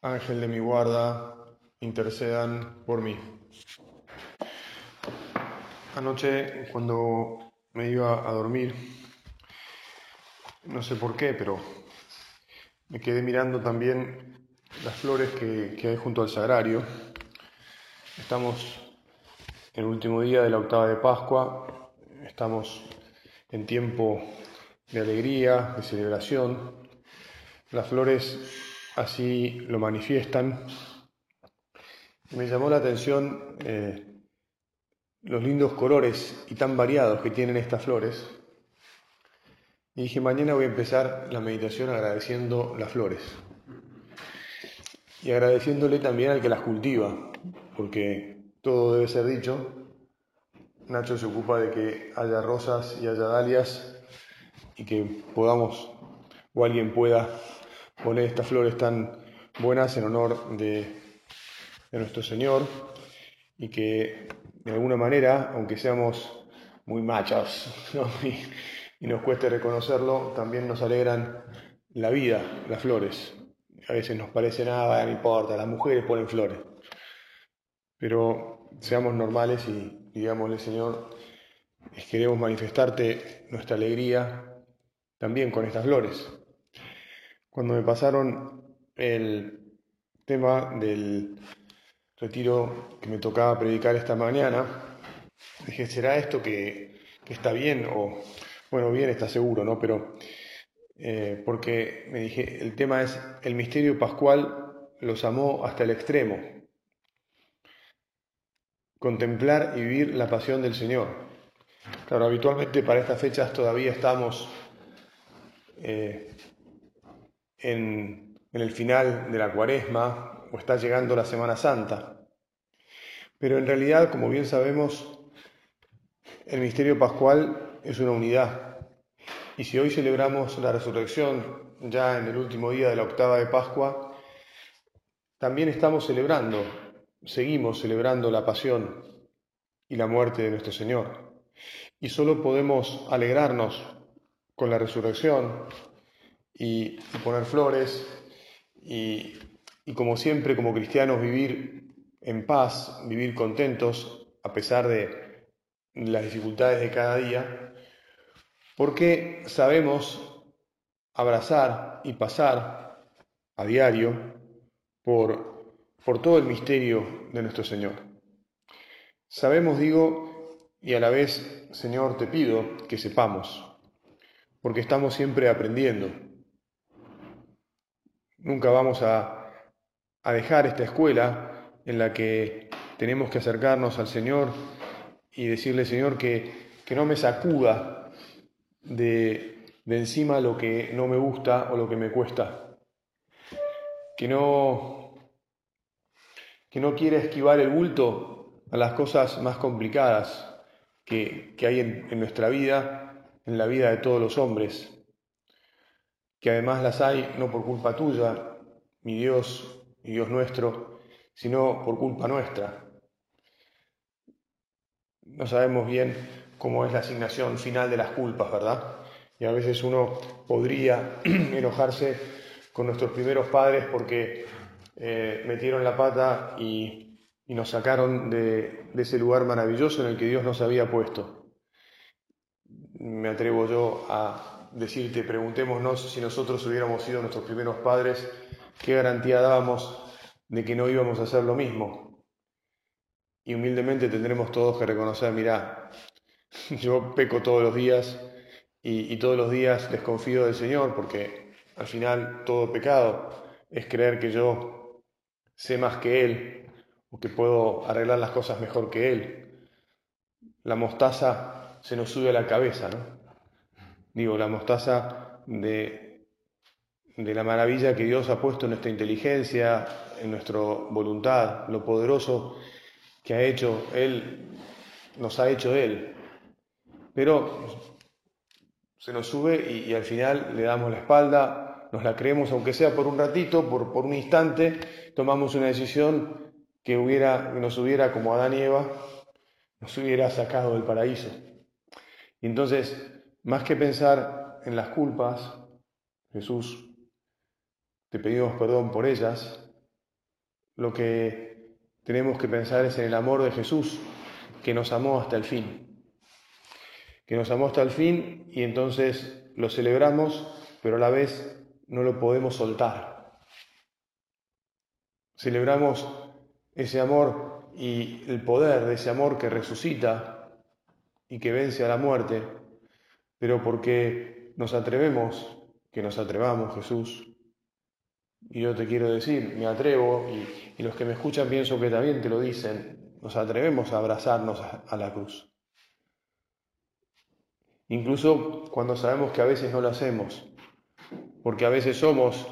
Ángel de mi guarda, intercedan por mí. Anoche, cuando me iba a dormir, no sé por qué, pero me quedé mirando también las flores que, hay junto al sagrario. Estamos en el último día de la octava de Pascua, estamos en tiempo de alegría, de celebración. Las flores así lo manifiestan. Me llamó la atención eh, los lindos colores y tan variados que tienen estas flores. Y dije, mañana voy a empezar la meditación agradeciendo las flores. Y agradeciéndole también al que las cultiva, porque todo debe ser dicho. Nacho se ocupa de que haya rosas y haya dalias y que podamos o alguien pueda poner estas flores tan buenas en honor de, nuestro Señor y que de alguna manera, aunque seamos muy machos y, nos cueste reconocerlo, también nos alegran la vida, las flores. A veces nos parece nada, no importa, las mujeres ponen flores. Pero seamos normales y digámosle, Señor, queremos manifestarte nuestra alegría también con estas flores. Cuando me pasaron el tema del retiro que me tocaba predicar esta mañana, dije, ¿será esto que, está bien? O, bueno, bien está seguro, ¿no? Pero, eh, porque me dije, el tema es, el misterio pascual los amó hasta el extremo. Contemplar y vivir la pasión del Señor. Claro, habitualmente para estas fechas todavía estamos eh, en, el final de la cuaresma o está llegando la Semana Santa. Pero en realidad, como bien sabemos, el misterio pascual es una unidad. Y si hoy celebramos la resurrección ya en el último día de la octava de Pascua, también estamos celebrando, seguimos celebrando la pasión y la muerte de nuestro Señor. Y solo podemos alegrarnos con la resurrección y, poner flores y, como siempre como cristianos vivir en paz, vivir contentos a pesar de las dificultades de cada día, porque sabemos abrazar y pasar a diario por, por todo el misterio de nuestro Señor. Sabemos, digo, y a la vez, Señor, te pido que sepamos porque estamos siempre aprendiendo. Nunca vamos a, dejar esta escuela en la que tenemos que acercarnos al Señor y decirle, Señor, que, no me sacuda de, de encima lo que no me gusta o lo que me cuesta. Que no, que no quiera esquivar el bulto a las cosas más complicadas que, hay en, en nuestra vida en la vida de todos los hombres, que además las hay no por culpa tuya, mi Dios y Dios nuestro, sino por culpa nuestra. No sabemos bien cómo es la asignación final de las culpas, ¿verdad? Y a veces uno podría enojarse con nuestros primeros padres porque eh, metieron la pata y, nos sacaron de ese lugar maravilloso en el que Dios nos había puesto me atrevo yo a decirte, preguntémonos si nosotros hubiéramos sido nuestros primeros padres, ¿qué garantía dábamos de que no íbamos a hacer lo mismo? Y humildemente tendremos todos que reconocer, mira, yo peco todos los días y, y todos los días desconfío del Señor, porque al final todo pecado es creer que yo sé más que Él o que puedo arreglar las cosas mejor que Él. La mostaza se nos sube a la cabeza, ¿no? Digo, la mostaza de, de la maravilla que Dios ha puesto en nuestra inteligencia, en nuestra voluntad, lo poderoso que ha hecho Él, nos ha hecho Él. Pero se nos sube y, al final le damos la espalda, nos la creemos, aunque sea por un ratito, por, por un instante, tomamos una decisión que, hubiera, nos hubiera, como Adán y Eva, nos hubiera sacado del paraíso. Y entonces, más que pensar en las culpas, Jesús, te pedimos perdón por ellas, lo que tenemos que pensar es en el amor de Jesús, que nos amó hasta el fin. Que nos amó hasta el fin y entonces lo celebramos, pero a la vez no lo podemos soltar. Celebramos ese amor y el poder de ese amor que resucita y que vence a la muerte, pero porque nos atrevemos, que nos atrevamos, Jesús, y yo te quiero decir, me atrevo, y, los que me escuchan pienso que también te lo dicen, nos atrevemos a abrazarnos a, la cruz. Incluso cuando sabemos que a veces no lo hacemos, porque a veces somos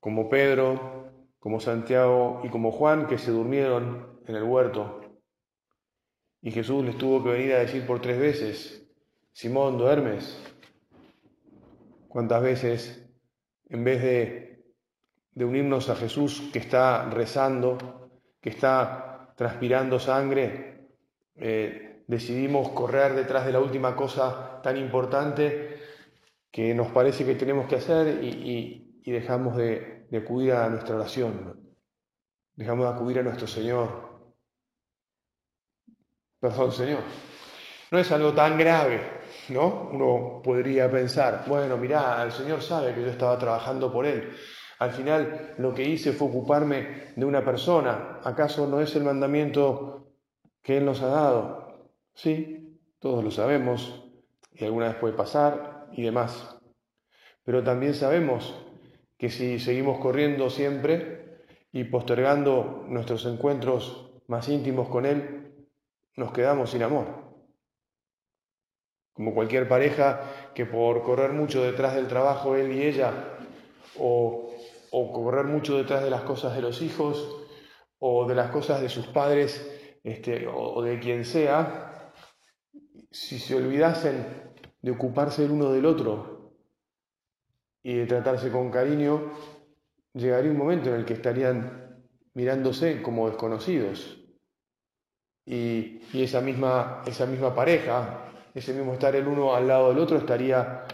como Pedro, como Santiago y como Juan que se durmieron en el huerto. Y Jesús les tuvo que venir a decir por tres veces, Simón, duermes. ¿Cuántas veces, en vez de unirnos a Jesús que está rezando, que está transpirando sangre, eh, decidimos correr detrás de la última cosa tan importante que nos parece que tenemos que hacer y, dejamos de, de, acudir a nuestra oración, dejamos de acudir a nuestro Señor. Perdón, Señor. No es algo tan grave, ¿no? Uno podría pensar, bueno, mirá, el Señor sabe que yo estaba trabajando por Él. Al final lo que hice fue ocuparme de una persona. ¿Acaso no es el mandamiento que Él nos ha dado? Sí, todos lo sabemos y alguna vez puede pasar y demás. Pero también sabemos que si seguimos corriendo siempre y postergando nuestros encuentros más íntimos con Él, nos quedamos sin amor. Como cualquier pareja que por correr mucho detrás del trabajo él y ella, o o correr mucho detrás de las cosas de los hijos o de las cosas de sus padres este, o, de quien sea, si se olvidasen de ocuparse el uno del otro y de tratarse con cariño, llegaría un momento en el que estarían mirándose como desconocidos. Y, y, esa, misma, esa misma pareja, ese mismo estar el uno al lado del otro, estaría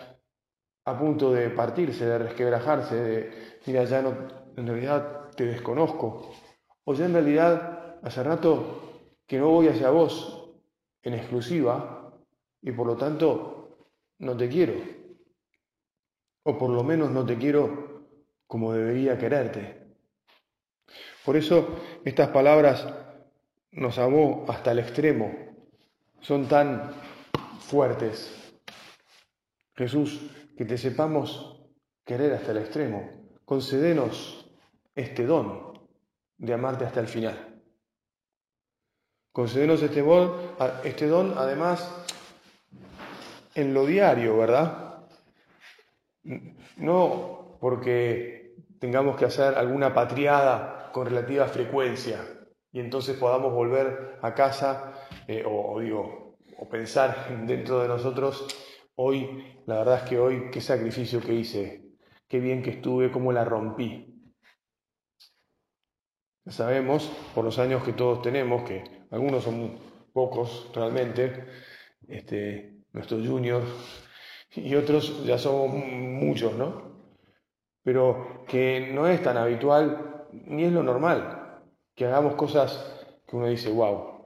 a punto de partirse, de resquebrajarse, de, mira, ya no, en realidad te desconozco, o ya en realidad hace rato que no voy hacia vos en exclusiva y por lo tanto no te quiero, o por lo menos no te quiero como debería quererte. Por eso estas palabras nos amó hasta el extremo, son tan fuertes. Jesús, que te sepamos querer hasta el extremo, concédenos este don de amarte hasta el final. Concédenos este, este don, además, en lo diario, ¿verdad? No porque tengamos que hacer alguna patriada con relativa frecuencia y entonces podamos volver a casa eh, o, digo, o pensar dentro de nosotros, hoy, la verdad es que hoy, qué sacrificio que hice, qué bien que estuve, cómo la rompí. Sabemos, por los años que todos tenemos, que algunos son pocos realmente, este, nuestros juniors, y otros ya somos muchos, ¿no? Pero que no es tan habitual, ni es lo normal, que hagamos cosas que uno dice, wow.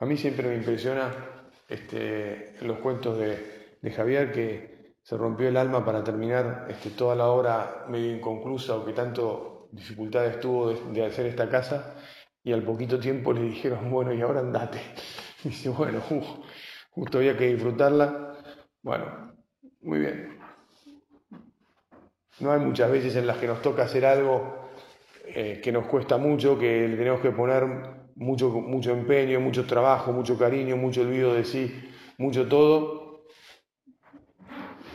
A mí siempre me impresiona este, los cuentos de, Javier que se rompió el alma para terminar este, toda la obra medio inconclusa o que tanto dificultades tuvo de, hacer esta casa y al poquito tiempo le dijeron, bueno, y ahora andate. Y dice, bueno, justo había que disfrutarla. Bueno, muy bien. No hay muchas veces en las que nos toca hacer algo eh, que nos cuesta mucho, que le tenemos que poner mucho, mucho empeño, mucho trabajo, mucho cariño, mucho olvido de sí, mucho todo,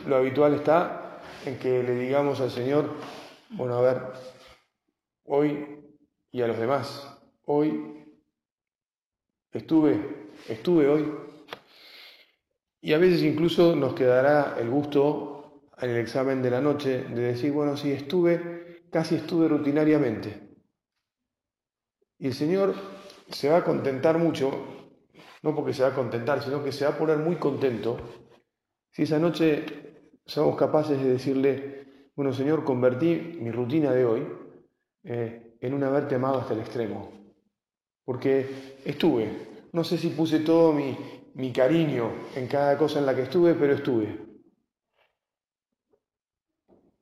lo habitual está en que le digamos al Señor, bueno, a ver, hoy y a los demás, hoy estuve, estuve hoy, y a veces incluso nos quedará el gusto en el examen de la noche de decir, bueno, sí, estuve, casi estuve rutinariamente. Y el Señor se va a contentar mucho, no porque se va a contentar, sino que se va a poner muy contento si esa noche somos capaces de decirle, bueno Señor, convertí mi rutina de hoy eh, en un haberte amado hasta el extremo, porque estuve, no sé si puse todo mi, mi cariño en cada cosa en la que estuve, pero estuve.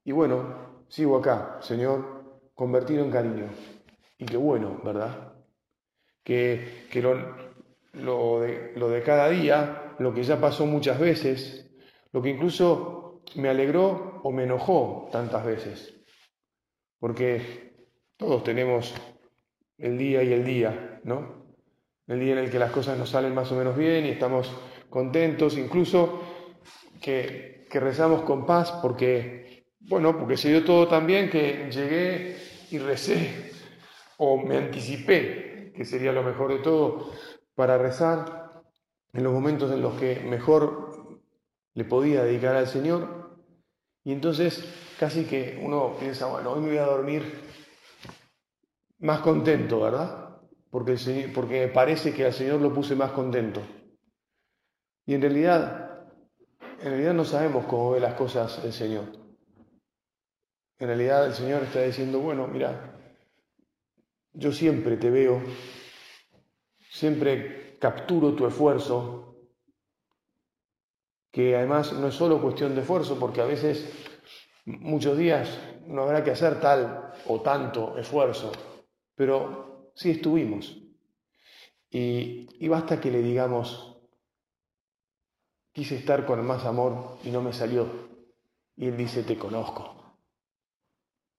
Y bueno, sigo acá, Señor, convertido en cariño. Y qué bueno, ¿verdad? Que, que lo, lo, de, lo de cada día, lo que ya pasó muchas veces, lo que incluso me alegró o me enojó tantas veces. Porque todos tenemos el día y el día, ¿no? El día en el que las cosas nos salen más o menos bien y estamos contentos, incluso que, que rezamos con paz porque, bueno, porque se dio todo tan bien que llegué y recé o me anticipé, que sería lo mejor de todo, para rezar en los momentos en los que mejor le podía dedicar al Señor. Y entonces casi que uno piensa, bueno, hoy me voy a dormir más contento, ¿verdad? Porque, porque parece que al Señor lo puse más contento. Y en realidad, en realidad no sabemos cómo ve las cosas el Señor. En realidad el Señor está diciendo, bueno, mira, yo siempre te veo, siempre capturo tu esfuerzo, que además no es solo cuestión de esfuerzo, porque a veces, muchos días, no habrá que hacer tal o tanto esfuerzo, pero sí estuvimos. Y, y basta que le digamos, quise estar con más amor y no me salió. Y él dice, te conozco.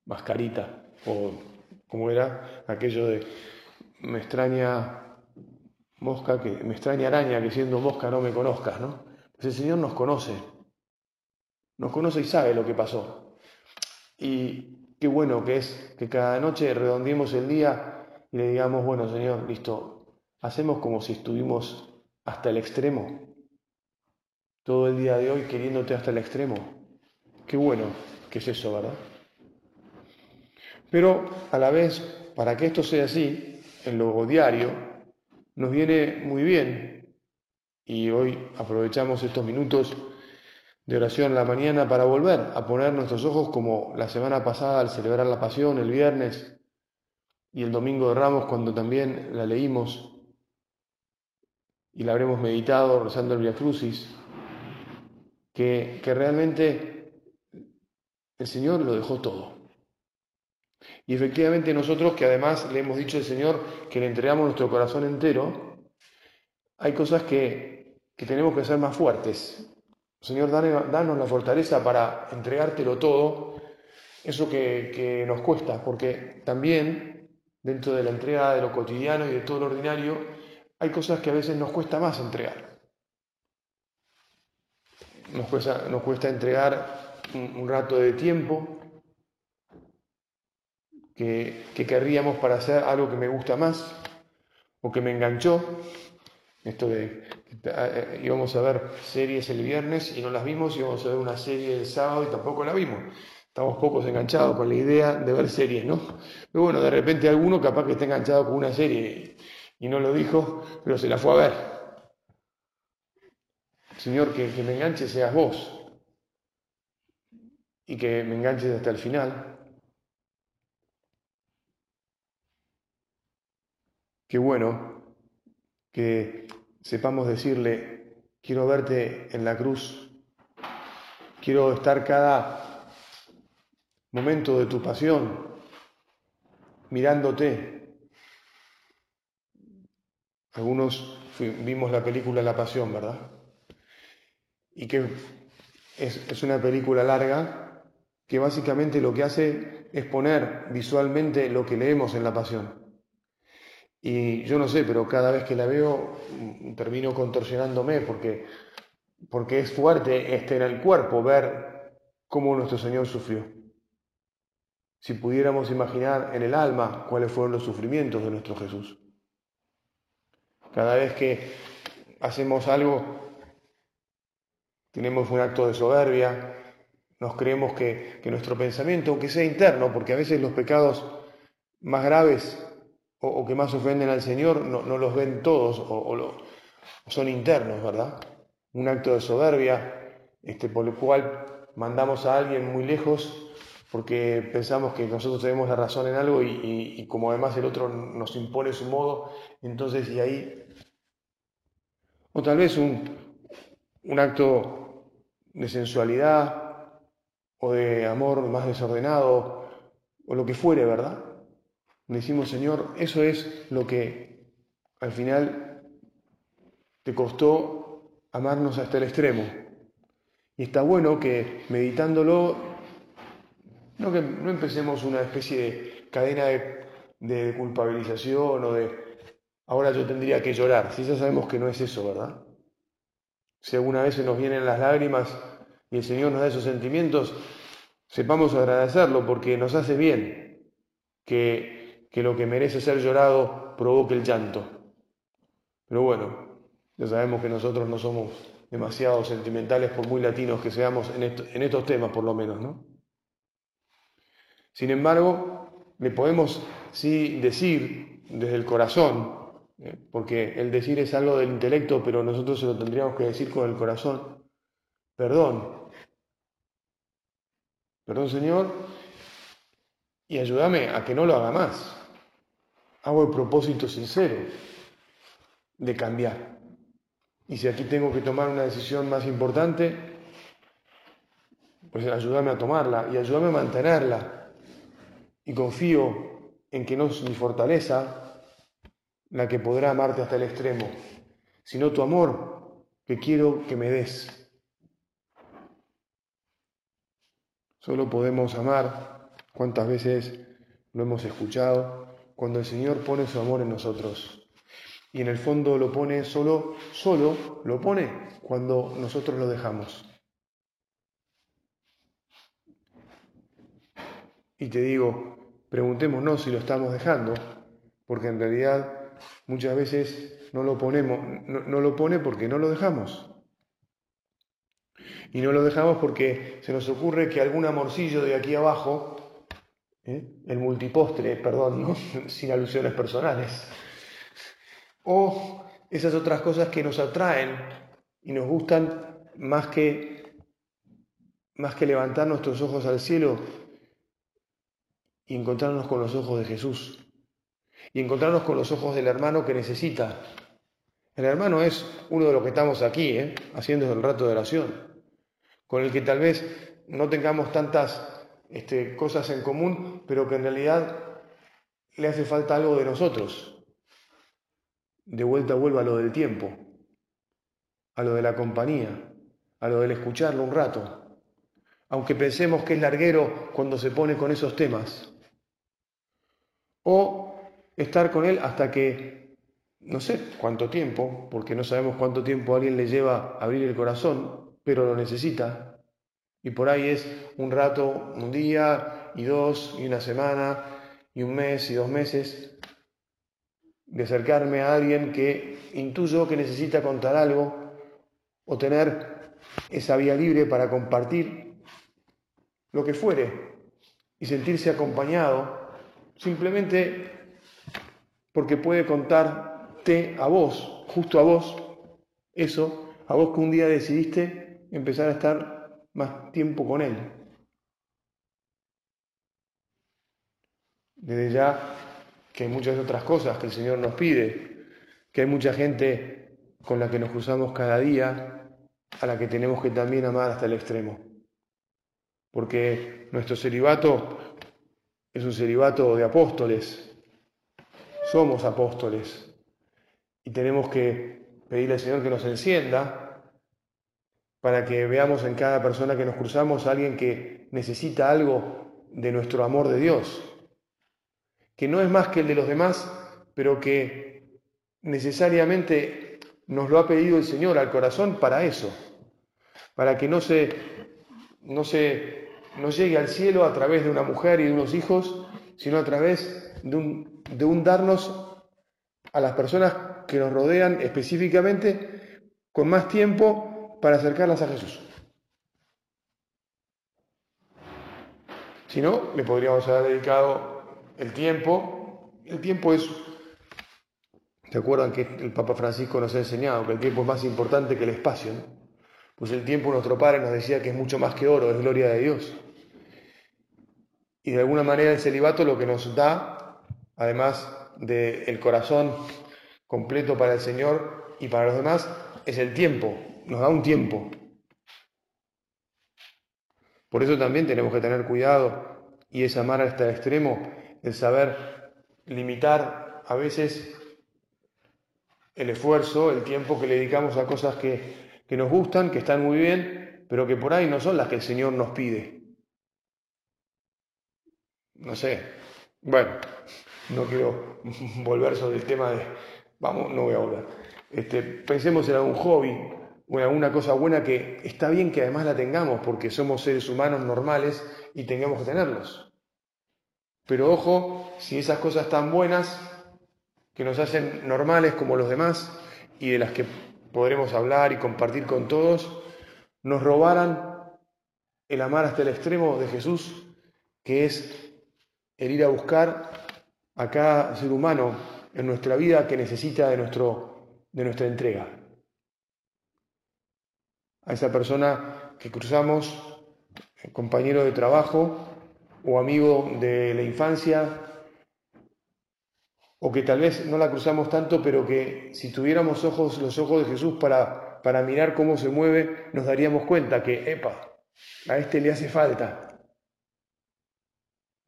Mascarita o como era aquello de me extraña mosca, que me extraña araña que siendo mosca no me conozcas, ¿no? Pues el Señor nos conoce, nos conoce y sabe lo que pasó. Y qué bueno que es que cada noche redondeemos el día y le digamos, bueno Señor, listo, hacemos como si estuvimos hasta el extremo, todo el día de hoy queriéndote hasta el extremo. Qué bueno que es eso, ¿verdad? Pero a la vez, para que esto sea así, en lo diario, nos viene muy bien, y hoy aprovechamos estos minutos de oración en la mañana para volver a poner nuestros ojos como la semana pasada al celebrar la pasión, el viernes y el domingo de Ramos cuando también la leímos y la habremos meditado rezando el Via Crucis, que realmente el Señor lo dejó todo. Y efectivamente nosotros, que además le hemos dicho al Señor que le entregamos nuestro corazón entero, hay cosas que, tenemos que ser más fuertes. Señor, danos la fortaleza para entregártelo todo, eso que, que nos cuesta, porque también dentro de la entrega de lo cotidiano y de todo lo ordinario, hay cosas que a veces nos cuesta más entregar. Nos cuesta, nos cuesta entregar un rato de tiempo, que, querríamos para hacer algo que me gusta más o que me enganchó. Esto de eh, íbamos a ver series el viernes y no las vimos, íbamos a ver una serie el sábado y tampoco la vimos. Estamos pocos enganchados con la idea de ver series, ¿no? Pero bueno, de repente alguno capaz que está enganchado con una serie y no lo dijo, pero se la fue a ver. Señor, que, que me enganche seas vos y que me enganches hasta el final. Qué bueno que sepamos decirle, quiero verte en la cruz, quiero estar cada momento de tu pasión mirándote. Algunos vimos la película La Pasión, ¿verdad? Y que es, es una película larga que básicamente lo que hace es poner visualmente lo que leemos en La Pasión. Y yo no sé, pero cada vez que la veo mm, termino contorsionándome porque, porque es fuerte este en el cuerpo ver cómo nuestro Señor sufrió. Si pudiéramos imaginar en el alma cuáles fueron los sufrimientos de nuestro Jesús. Cada vez que hacemos algo, tenemos un acto de soberbia, nos creemos que, nuestro pensamiento, aunque sea interno, porque a veces los pecados más graves o, que más ofenden al Señor no, los ven todos o, son internos, ¿verdad? Un acto de soberbia este, por el cual mandamos a alguien muy lejos porque pensamos que nosotros tenemos la razón en algo y, como además el otro nos impone su modo, entonces y ahí... O tal vez un, un acto de sensualidad o de amor más desordenado o lo que fuere, ¿verdad? Decimos, Señor, eso es lo que al final te costó amarnos hasta el extremo. Y está bueno que meditándolo, no que no empecemos una especie de cadena de, culpabilización o de ahora yo tendría que llorar. Si ya sabemos que no es eso, ¿verdad? Si alguna vez se nos vienen las lágrimas y el Señor nos da esos sentimientos, sepamos agradecerlo porque nos hace bien que que lo que merece ser llorado provoque el llanto. Pero bueno, ya sabemos que nosotros no somos demasiado sentimentales por muy latinos que seamos en, estos temas por lo menos, ¿no? Sin embargo, le podemos sí decir desde el corazón, ¿eh? porque el decir es algo del intelecto, pero nosotros se lo tendríamos que decir con el corazón, perdón, perdón Señor, y ayúdame a que no lo haga más hago el propósito sincero de cambiar. Y si aquí tengo que tomar una decisión más importante, pues ayúdame a tomarla y ayúdame a mantenerla. Y confío en que no es mi fortaleza la que podrá amarte hasta el extremo, sino tu amor que quiero que me des. Solo podemos amar cuántas veces lo hemos escuchado, cuando el Señor pone su amor en nosotros. Y en el fondo lo pone solo, solo lo pone cuando nosotros lo dejamos. Y te digo, preguntémonos si lo estamos dejando, porque en realidad muchas veces no lo ponemos, no, lo pone porque no lo dejamos. Y no lo dejamos porque se nos ocurre que algún amorcillo de aquí abajo ¿eh? el multipostre, perdón, sin alusiones personales, o esas otras cosas que nos atraen y nos gustan más que, más que levantar nuestros ojos al cielo y encontrarnos con los ojos de Jesús y encontrarnos con los ojos del hermano que necesita. El hermano es uno de los que estamos aquí, ¿eh? haciendo el rato de oración, con el que tal vez no tengamos tantas este, cosas en común, pero que en realidad le hace falta algo de nosotros. De vuelta vuelva a lo del tiempo, a lo de la compañía, a lo del escucharlo un rato. Aunque pensemos que es larguero cuando se pone con esos temas. O estar con él hasta que, no sé cuánto tiempo, porque no sabemos cuánto tiempo a alguien le lleva abrir el corazón, pero lo necesita, y por ahí es un rato, un día y dos y una semana y un mes y dos meses de acercarme a alguien que intuyo que necesita contar algo o tener esa vía libre para compartir lo que fuere y sentirse acompañado simplemente porque puede contarte a vos, justo a vos, eso, a vos que un día decidiste empezar a estar más tiempo con Él. Desde ya que hay muchas otras cosas que el Señor nos pide, que hay mucha gente con la que nos cruzamos cada día, a la que tenemos que también amar hasta el extremo. Porque nuestro celibato es un celibato de apóstoles, somos apóstoles y tenemos que pedirle al Señor que nos encienda para que veamos en cada persona que nos cruzamos a alguien que necesita algo de nuestro amor de Dios, que no es más que el de los demás, pero que necesariamente nos lo ha pedido el Señor al corazón para eso, para que no se, no se llegue al cielo a través de una mujer y de unos hijos, sino a través de un, de un darnos a las personas que nos rodean específicamente con más tiempo para acercarlas a Jesús. Si no, le podríamos haber dedicado el tiempo. El tiempo es, ¿se acuerdan que el Papa Francisco nos ha enseñado que el tiempo es más importante que el espacio? Pues el tiempo nuestro Padre nos decía que es mucho más que oro, es gloria de Dios. Y de alguna manera el celibato lo que nos da, además del corazón completo para el Señor y para los demás, es el tiempo, nos da un tiempo. Por eso también tenemos que tener cuidado y es amar hasta el extremo, el saber limitar a veces el esfuerzo, el tiempo que le dedicamos a cosas que, que nos gustan, que están muy bien, pero que por ahí no son las que el Señor nos pide. No sé, bueno, no quiero volver sobre el tema de, vamos, no voy a volver. Este, pensemos en algún hobby o en alguna cosa buena que está bien que además la tengamos porque somos seres humanos normales y tengamos que tenerlos. Pero ojo, si esas cosas tan buenas que nos hacen normales como los demás y de las que podremos hablar y compartir con todos, nos robaran el amar hasta el extremo de Jesús, que es el ir a buscar a cada ser humano en nuestra vida que necesita de, nuestro, de nuestra entrega. A esa persona que cruzamos, compañero de trabajo o amigo de la infancia, o que tal vez no la cruzamos tanto, pero que si tuviéramos ojos, los ojos de Jesús para, para mirar cómo se mueve, nos daríamos cuenta que, epa, a este le hace falta,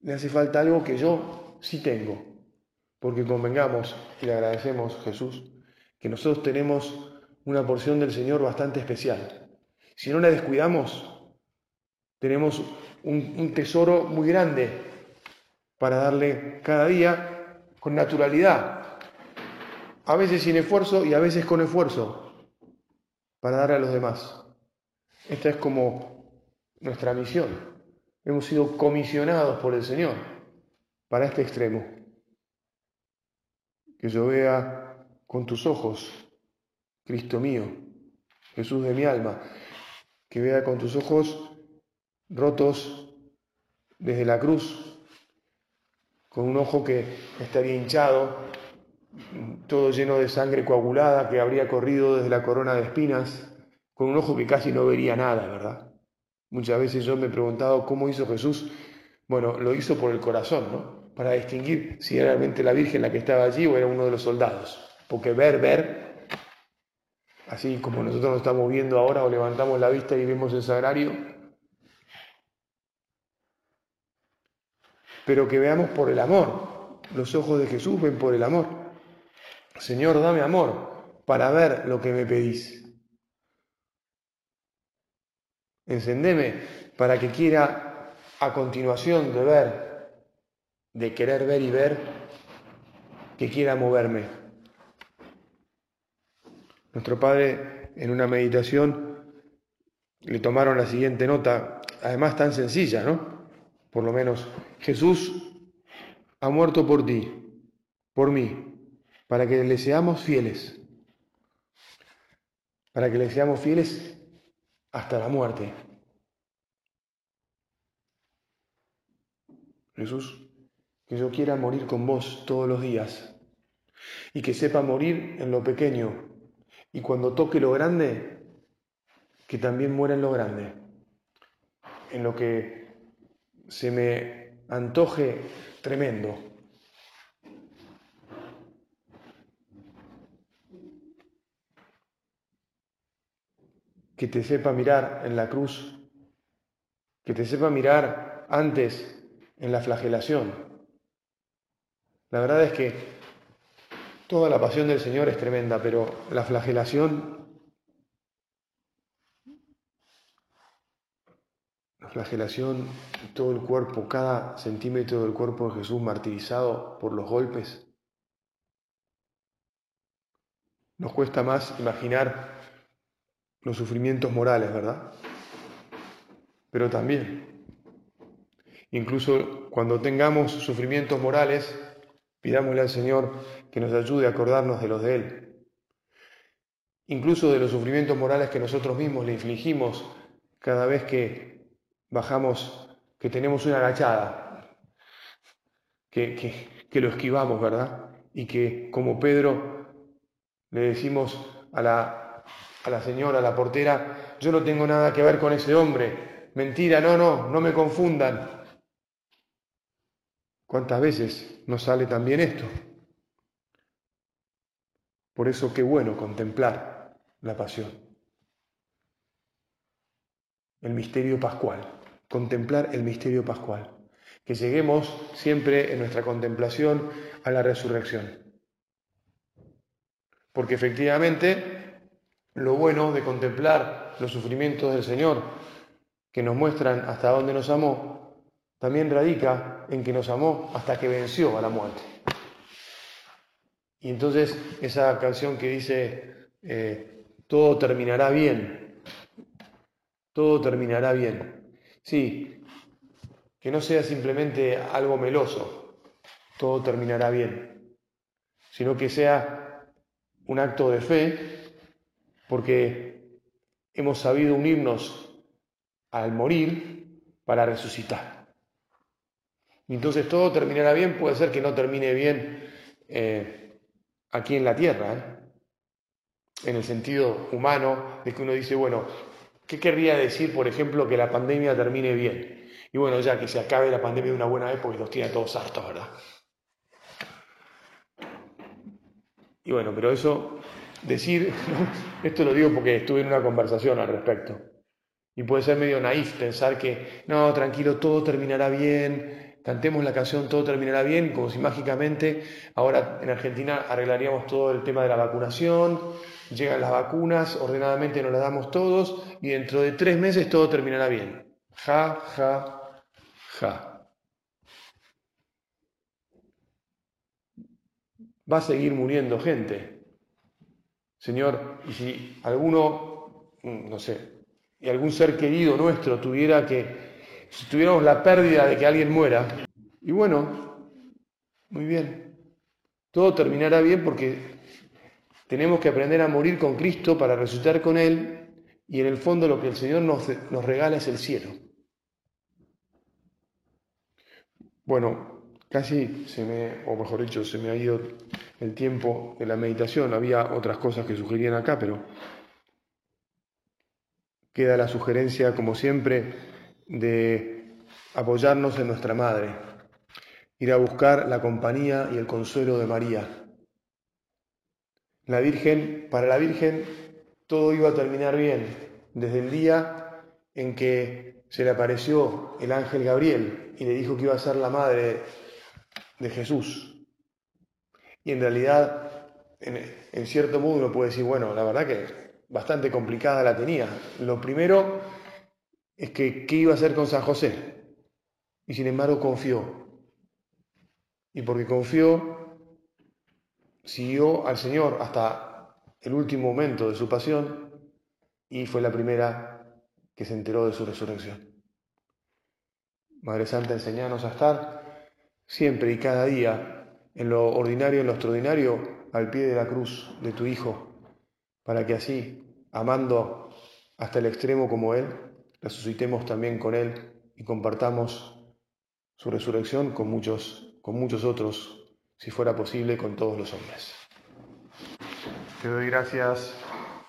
le hace falta algo que yo sí tengo. Porque convengamos y le agradecemos, Jesús, que nosotros tenemos una porción del Señor bastante especial. Si no la descuidamos, tenemos un, tesoro muy grande para darle cada día con naturalidad, a veces sin esfuerzo y a veces con esfuerzo, para darle a los demás. Esta es como nuestra misión. Hemos sido comisionados por el Señor para este extremo. Que yo vea con tus ojos, Cristo mío, Jesús de mi alma, que vea con tus ojos rotos desde la cruz, con un ojo que estaría hinchado, todo lleno de sangre coagulada que habría corrido desde la corona de espinas, con un ojo que casi no vería nada, ¿verdad? Muchas veces yo me he preguntado cómo hizo Jesús. Bueno, lo hizo por el corazón, ¿no? Para distinguir si era realmente la Virgen la que estaba allí o era uno de los soldados. Porque ver, ver, así como nosotros nos estamos viendo ahora o levantamos la vista y vemos el sagrario, pero que veamos por el amor. Los ojos de Jesús ven por el amor. Señor, dame amor para ver lo que me pedís. Encendeme para que quiera a continuación de ver, de querer ver y ver, que quiera moverme. Nuestro Padre en una meditación le tomaron la siguiente nota, además tan sencilla, ¿no? Por lo menos, Jesús ha muerto por ti, por mí, para que le seamos fieles, para que le seamos fieles hasta la muerte. Jesús, que yo quiera morir con vos todos los días y que sepa morir en lo pequeño y cuando toque lo grande, que también muera en lo grande, en lo que se me antoje tremendo. que te sepa mirar en la cruz, que te sepa mirar antes en la flagelación. La verdad es que toda la pasión del Señor es tremenda, pero la flagelación, la flagelación, todo el cuerpo, cada centímetro del cuerpo de Jesús martirizado por los golpes, nos cuesta más imaginar los sufrimientos morales, ¿verdad? Pero también Incluso cuando tengamos sufrimientos morales, pidámosle al Señor que nos ayude a acordarnos de los de Él. Incluso de los sufrimientos morales que nosotros mismos le infligimos cada vez que bajamos, que tenemos una agachada, que, que lo esquivamos, ¿verdad? Y que como Pedro le decimos a la, a la señora, a la portera, yo no tengo nada que ver con ese hombre, mentira, no, no, no me confundan. ¿Cuántas veces nos sale también esto? Por eso qué bueno contemplar la pasión. El misterio pascual, contemplar el misterio pascual. Que lleguemos siempre en nuestra contemplación a la resurrección. Porque efectivamente lo bueno de contemplar los sufrimientos del Señor, que nos muestran hasta dónde nos amó, también radica en que nos amó hasta que venció a la muerte. Y entonces esa canción que dice, eh, todo terminará bien, todo terminará bien. Sí, que no sea simplemente algo meloso, todo terminará bien, sino que sea un acto de fe, porque hemos sabido unirnos al morir para resucitar. Entonces todo terminará bien, puede ser que no termine bien eh, aquí en la tierra, ¿eh? en el sentido humano de que uno dice, bueno, ¿qué querría decir, por ejemplo, que la pandemia termine bien? Y bueno, ya que se acabe la pandemia de una buena vez porque los tiene todos hartos, ¿verdad? Y bueno, pero eso, decir, esto lo digo porque estuve en una conversación al respecto. Y puede ser medio naif pensar que, no, tranquilo, todo terminará bien, cantemos la canción Todo terminará bien, como si mágicamente ahora en Argentina arreglaríamos todo el tema de la vacunación, llegan las vacunas, ordenadamente nos las damos todos y dentro de tres meses todo terminará bien. Ja, ja, ja. Va a seguir muriendo gente. Señor, y si alguno, mm, no sé, y algún ser querido nuestro tuviera que si tuviéramos la pérdida de que alguien muera, y bueno, muy bien, todo terminará bien porque tenemos que aprender a morir con Cristo para resucitar con Él, y en el fondo lo que el Señor nos, nos regala es el cielo. Bueno, casi se me, o mejor dicho, se me ha ido el tiempo de la meditación, había otras cosas que sugerían acá, pero queda la sugerencia, como siempre, de apoyarnos en nuestra Madre, ir a buscar la compañía y el consuelo de María. La Virgen, para la Virgen todo iba a terminar bien, desde el día en que se le apareció el ángel Gabriel y le dijo que iba a ser la madre de Jesús. Y en realidad, en, en cierto modo uno puede decir, bueno, la verdad que bastante complicada la tenía. Lo primero es que qué iba a hacer con San José. Y sin embargo confió. Y porque confió, siguió al Señor hasta el último momento de su pasión y fue la primera que se enteró de su resurrección. Madre Santa, enseñanos a estar siempre y cada día en lo ordinario en lo extraordinario al pie de la cruz de tu Hijo, para que así, amando hasta el extremo como Él, resucitemos también con Él y compartamos su resurrección con muchos, con muchos otros, si fuera posible, con todos los hombres. Te doy gracias,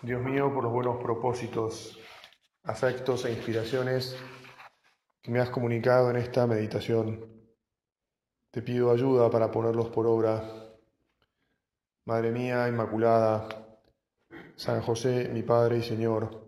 Dios mío, por los buenos propósitos, afectos e inspiraciones que me has comunicado en esta meditación. Te pido ayuda para ponerlos por obra. Madre mía Inmaculada, San José, mi Padre y Señor,